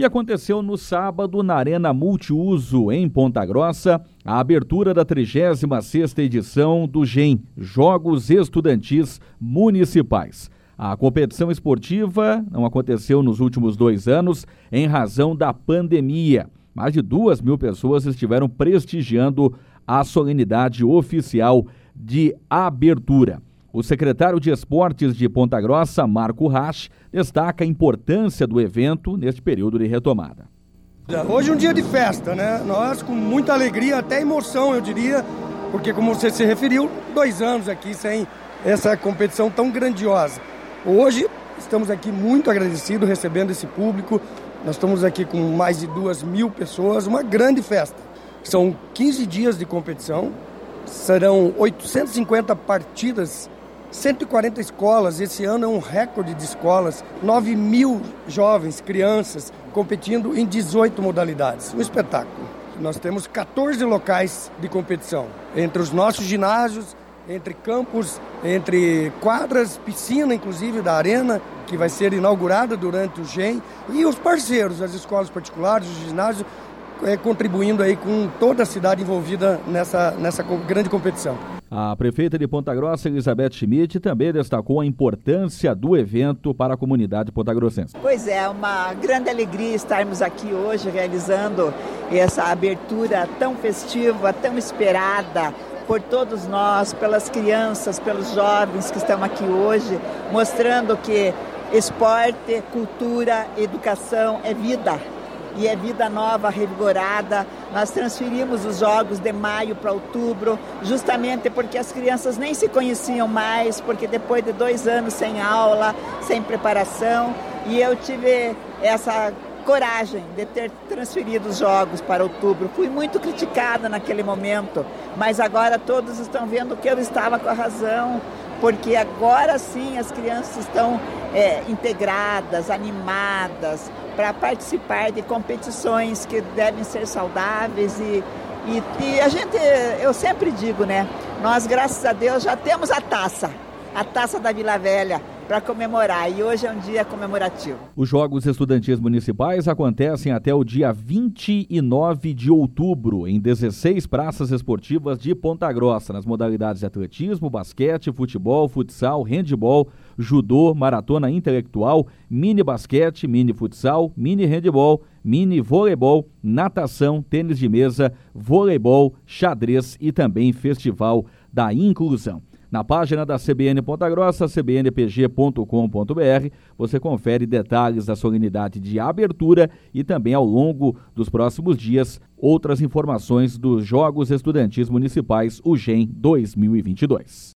E aconteceu no sábado na Arena Multiuso, em Ponta Grossa, a abertura da 36ª edição do GEM, Jogos Estudantis Municipais. A competição esportiva não aconteceu nos últimos dois anos em razão da pandemia. Mais de duas mil pessoas estiveram prestigiando a solenidade oficial de abertura. O secretário de Esportes de Ponta Grossa, Marco Rasch, destaca a importância do evento neste período de retomada. Hoje é um dia de festa, né? Nós com muita alegria, até emoção, eu diria, porque como você se referiu, dois anos aqui sem essa competição tão grandiosa. Hoje estamos aqui muito agradecidos recebendo esse público. Nós estamos aqui com mais de duas mil pessoas, uma grande festa. São 15 dias de competição, serão 850 partidas 140 escolas, esse ano é um recorde de escolas, 9 mil jovens, crianças, competindo em 18 modalidades. Um espetáculo. Nós temos 14 locais de competição, entre os nossos ginásios, entre campos, entre quadras, piscina inclusive da arena, que vai ser inaugurada durante o GEM, e os parceiros, as escolas particulares, os ginásios, é, contribuindo aí com toda a cidade envolvida nessa, nessa grande competição. A prefeita de Ponta Grossa, Elizabeth Schmidt, também destacou a importância do evento para a comunidade pontagrossense. Pois é, uma grande alegria estarmos aqui hoje realizando essa abertura tão festiva, tão esperada por todos nós, pelas crianças, pelos jovens que estão aqui hoje, mostrando que esporte, cultura, educação é vida e é vida nova, revigorada. Nós transferimos os jogos de maio para outubro, justamente porque as crianças nem se conheciam mais, porque depois de dois anos sem aula, sem preparação, e eu tive essa coragem de ter transferido os jogos para outubro. Fui muito criticada naquele momento, mas agora todos estão vendo que eu estava com a razão, porque agora sim as crianças estão é, integradas, animadas, para participar de competições que devem ser saudáveis e, e, e, a gente, eu sempre digo, né? Nós, graças a Deus, já temos a taça, a taça da Vila Velha para comemorar e hoje é um dia comemorativo. Os Jogos Estudantis Municipais acontecem até o dia 29 de outubro em 16 praças esportivas de Ponta Grossa, nas modalidades de atletismo, basquete, futebol, futsal, handebol, judô, maratona intelectual, mini basquete, mini futsal, mini handebol, mini voleibol, natação, tênis de mesa, voleibol, xadrez e também festival da inclusão. Na página da CBN Ponta Grossa, cbnpg.com.br, você confere detalhes da solenidade de abertura e também ao longo dos próximos dias outras informações dos Jogos Estudantis Municipais, o GEM 2022.